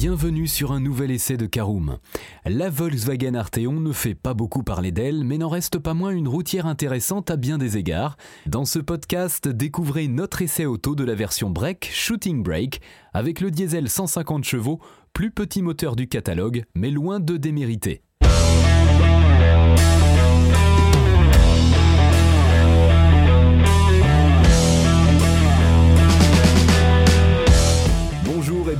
bienvenue sur un nouvel essai de Caroom. La Volkswagen Arteon ne fait pas beaucoup parler d'elle, mais n'en reste pas moins une routière intéressante à bien des égards. Dans ce podcast, découvrez notre essai auto de la version break Shooting Brake, avec le diesel 150 chevaux, plus petit moteur du catalogue, mais loin de démériter.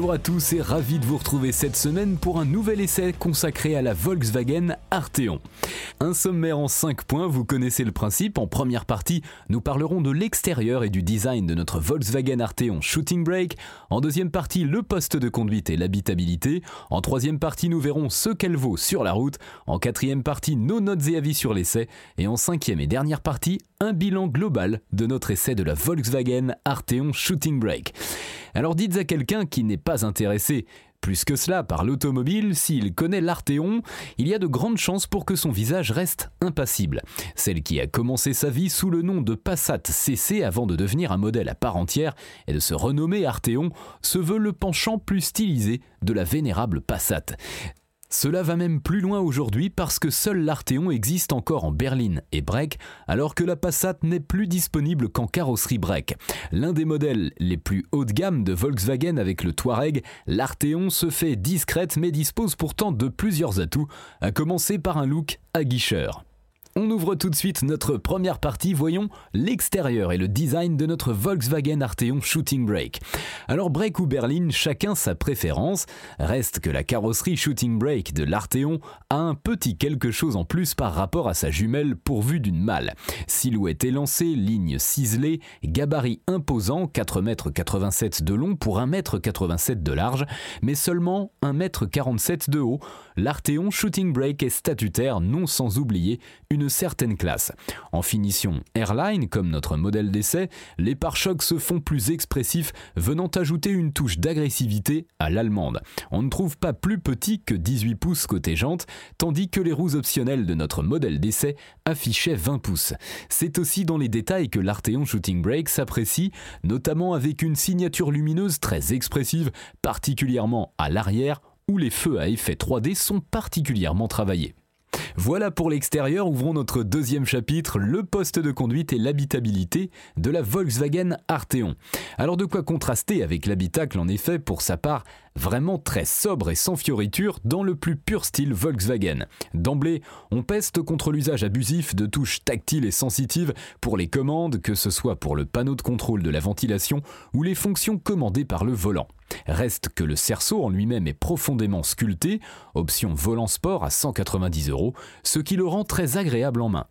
Bonjour à tous et ravi de vous retrouver cette semaine pour un nouvel essai consacré à la Volkswagen Arteon. Un sommaire en 5 points, vous connaissez le principe. En première partie, nous parlerons de l'extérieur et du design de notre Volkswagen Arteon Shooting Brake. En deuxième partie, le poste de conduite et l'habitabilité. En troisième partie, nous verrons ce qu'elle vaut sur la route. En quatrième partie, nos notes et avis sur l'essai. Et en cinquième et dernière partie, un bilan global de notre essai de la Volkswagen Arteon Shooting Brake. Alors dites à quelqu'un qui n'est pas intéressé plus que cela, par l'automobile, s'il connaît l'Artéon, il y a de grandes chances pour que son visage reste impassible. Celle qui a commencé sa vie sous le nom de Passat CC avant de devenir un modèle à part entière et de se renommer Artéon, se veut le penchant plus stylisé de la vénérable Passat. Cela va même plus loin aujourd'hui parce que seul l'Arteon existe encore en berline et break, alors que la Passat n'est plus disponible qu'en carrosserie break. L'un des modèles les plus haut de gamme de Volkswagen avec le Touareg, l'Arteon se fait discrète mais dispose pourtant de plusieurs atouts, à commencer par un look aguicheur. On ouvre tout de suite notre première partie, voyons l'extérieur et le design de notre Volkswagen Arteon Shooting Brake. Alors break ou berline, chacun sa préférence, reste que la carrosserie Shooting Brake de l'Arteon a un petit quelque chose en plus par rapport à sa jumelle pourvue d'une malle. Silhouette élancée, ligne ciselée, gabarit imposant, 4,87 m de long pour 1,87 m de large, mais seulement 1,47 m de haut, l'Arteon Shooting Brake est statutaire, non sans oublier une certaine classe. En finition airline, comme notre modèle d'essai, les pare-chocs se font plus expressifs, venant ajouter une touche d'agressivité à l'allemande. On ne trouve pas plus petit que 18 pouces côté jante, tandis que les roues optionnelles de notre modèle d'essai affichaient 20 pouces. C'est aussi dans les détails que l'Arteon Shooting Brake s'apprécie, notamment avec une signature lumineuse très expressive, particulièrement à l'arrière, où les feux à effet 3D sont particulièrement travaillés. Voilà pour l'extérieur, ouvrons notre deuxième chapitre, le poste de conduite et l'habitabilité de la Volkswagen Arteon. Alors de quoi contraster avec l'habitacle en effet pour sa part vraiment très sobre et sans fioriture dans le plus pur style Volkswagen. D'emblée, on peste contre l'usage abusif de touches tactiles et sensitives pour les commandes, que ce soit pour le panneau de contrôle de la ventilation ou les fonctions commandées par le volant. Reste que le cerceau en lui-même est profondément sculpté, option volant sport à 190 euros, ce qui le rend très agréable en main.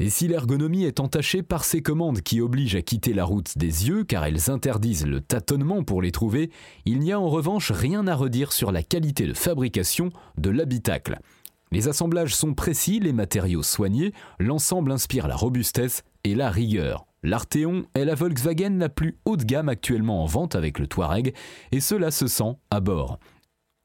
Et si l'ergonomie est entachée par ces commandes qui obligent à quitter la route des yeux car elles interdisent le tâtonnement pour les trouver, il n'y a en revanche rien à redire sur la qualité de fabrication de l'habitacle. Les assemblages sont précis, les matériaux soignés, l'ensemble inspire la robustesse et la rigueur. L'Arteon est la Volkswagen la plus haut de gamme actuellement en vente avec le Touareg, et cela se sent à bord.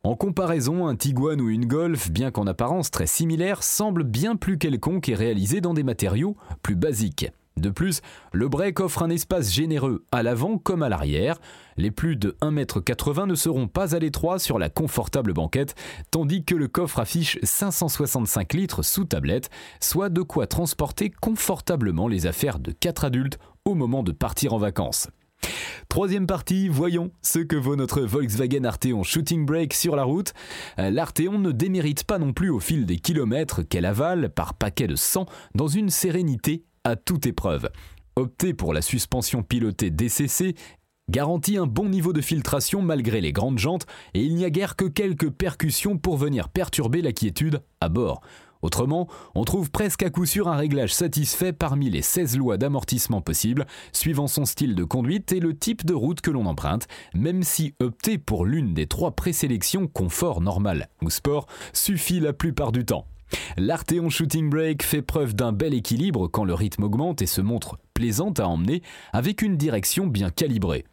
En comparaison, un Tiguan ou une Golf, bien qu'en apparence très similaire, semble bien plus quelconque et réalisé dans des matériaux plus basiques. De plus, le break offre un espace généreux à l'avant comme à l'arrière. Les plus de 1,80 m ne seront pas à l'étroit sur la confortable banquette, tandis que le coffre affiche 565 litres sous tablette, soit de quoi transporter confortablement les affaires de 4 adultes au moment de partir en vacances. Troisième partie, voyons ce que vaut notre Volkswagen Arteon Shooting Brake sur la route. Euh, L'Arteon ne démérite pas non plus au fil des kilomètres qu'elle avale par paquet de sang dans une sérénité à toute épreuve. Opter pour la suspension pilotée DCC garantit un bon niveau de filtration malgré les grandes jantes et il n'y a guère que quelques percussions pour venir perturber la quiétude à bord. Autrement, on trouve presque à coup sûr un réglage satisfait parmi les 16 lois d'amortissement possibles, suivant son style de conduite et le type de route que l'on emprunte, même si opter pour l'une des trois présélections confort normal ou sport suffit la plupart du temps. L'Arteon Shooting Brake fait preuve d'un bel équilibre quand le rythme augmente et se montre plaisante à emmener avec une direction bien calibrée.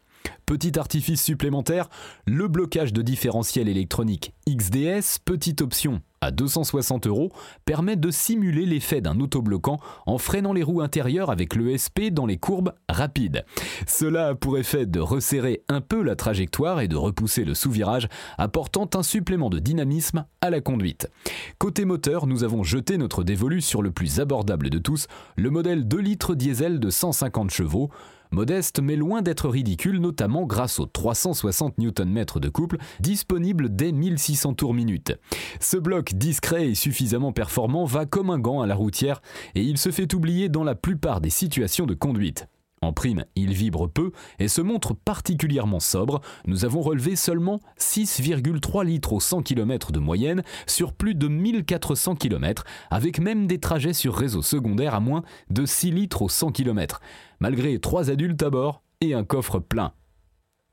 Petit artifice supplémentaire, le blocage de différentiel électronique XDS, petite option à 260 euros, permet de simuler l'effet d'un autobloquant en freinant les roues intérieures avec l'ESP dans les courbes rapides. Cela a pour effet de resserrer un peu la trajectoire et de repousser le sous-virage, apportant un supplément de dynamisme à la conduite. Côté moteur, nous avons jeté notre dévolu sur le plus abordable de tous, le modèle 2 litres diesel de 150 chevaux. Modeste mais loin d'être ridicule, notamment grâce aux 360 Nm de couple disponibles dès 1600 tours minute. Ce bloc discret et suffisamment performant va comme un gant à la routière et il se fait oublier dans la plupart des situations de conduite. En prime, il vibre peu et se montre particulièrement sobre. Nous avons relevé seulement 6,3 litres au 100 km de moyenne sur plus de 1400 km, avec même des trajets sur réseau secondaire à moins de 6 litres au 100 km, malgré 3 adultes à bord et un coffre plein.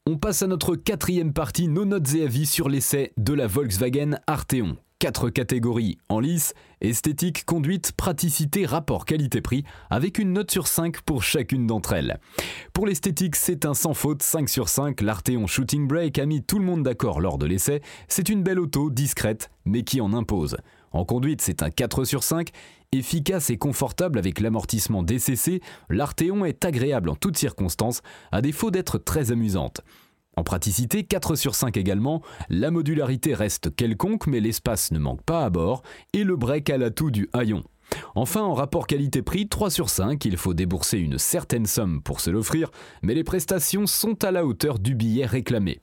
On passe à notre quatrième partie, nos notes et avis sur l'essai de la Volkswagen Arteon. Quatre catégories en lice, esthétique, conduite, praticité, rapport qualité-prix, avec une note sur 5 pour chacune d'entre elles. Pour l'esthétique, c'est un sans faute 5 sur 5, l'Arteon Shooting Brake a mis tout le monde d'accord lors de l'essai, c'est une belle auto, discrète, mais qui en impose. En conduite, c'est un 4 sur 5, efficace et confortable avec l'amortissement DCC, l'Arteon est agréable en toutes circonstances, à défaut d'être très amusante. En praticité, 4 sur 5 également, la modularité reste quelconque mais l'espace ne manque pas à bord et le break a l'atout du haillon. Enfin, en rapport qualité-prix, 3 sur 5, il faut débourser une certaine somme pour se l'offrir, mais les prestations sont à la hauteur du billet réclamé.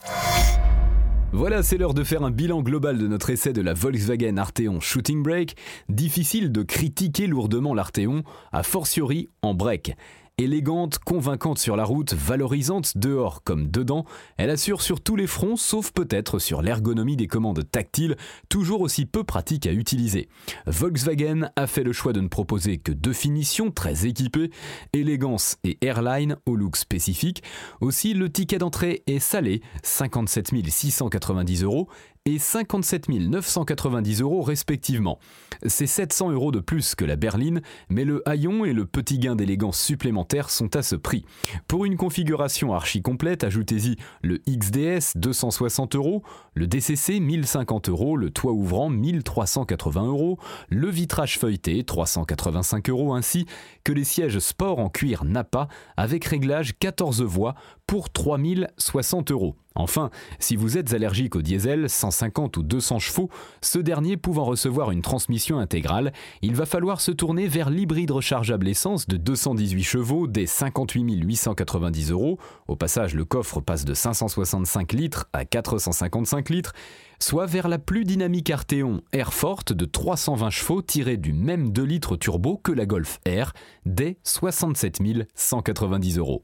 Voilà, c'est l'heure de faire un bilan global de notre essai de la Volkswagen Arteon Shooting Brake. Difficile de critiquer lourdement l'Arteon, a fortiori en break. Élégante, convaincante sur la route, valorisante dehors comme dedans, elle assure sur tous les fronts, sauf peut-être sur l'ergonomie des commandes tactiles, toujours aussi peu pratiques à utiliser. Volkswagen a fait le choix de ne proposer que deux finitions très équipées, élégance et airline au look spécifique. Aussi, le ticket d'entrée est salé, 57 690 euros, et 57 990 euros respectivement. C'est 700 euros de plus que la berline, mais le haillon et le petit gain d'élégance supplémentaire sont à ce prix. Pour une configuration archi complète, ajoutez-y le XDS 260 euros, le DCC 1050 euros, le toit ouvrant 1380 euros, le vitrage feuilleté 385 euros ainsi que les sièges sport en cuir Napa avec réglage 14 voies pour 3060 euros. Enfin, si vous êtes allergique au diesel 150 ou 200 chevaux, ce dernier pouvant recevoir une transmission intégrale, il va falloir se tourner vers l'hybride rechargeable essence de 218 chevaux dès 58 890 euros. Au passage, le coffre passe de 565 litres à 455 litres soit vers la plus dynamique Arteon Air Forte de 320 chevaux tirée du même 2 litres turbo que la Golf R dès 67 190 euros.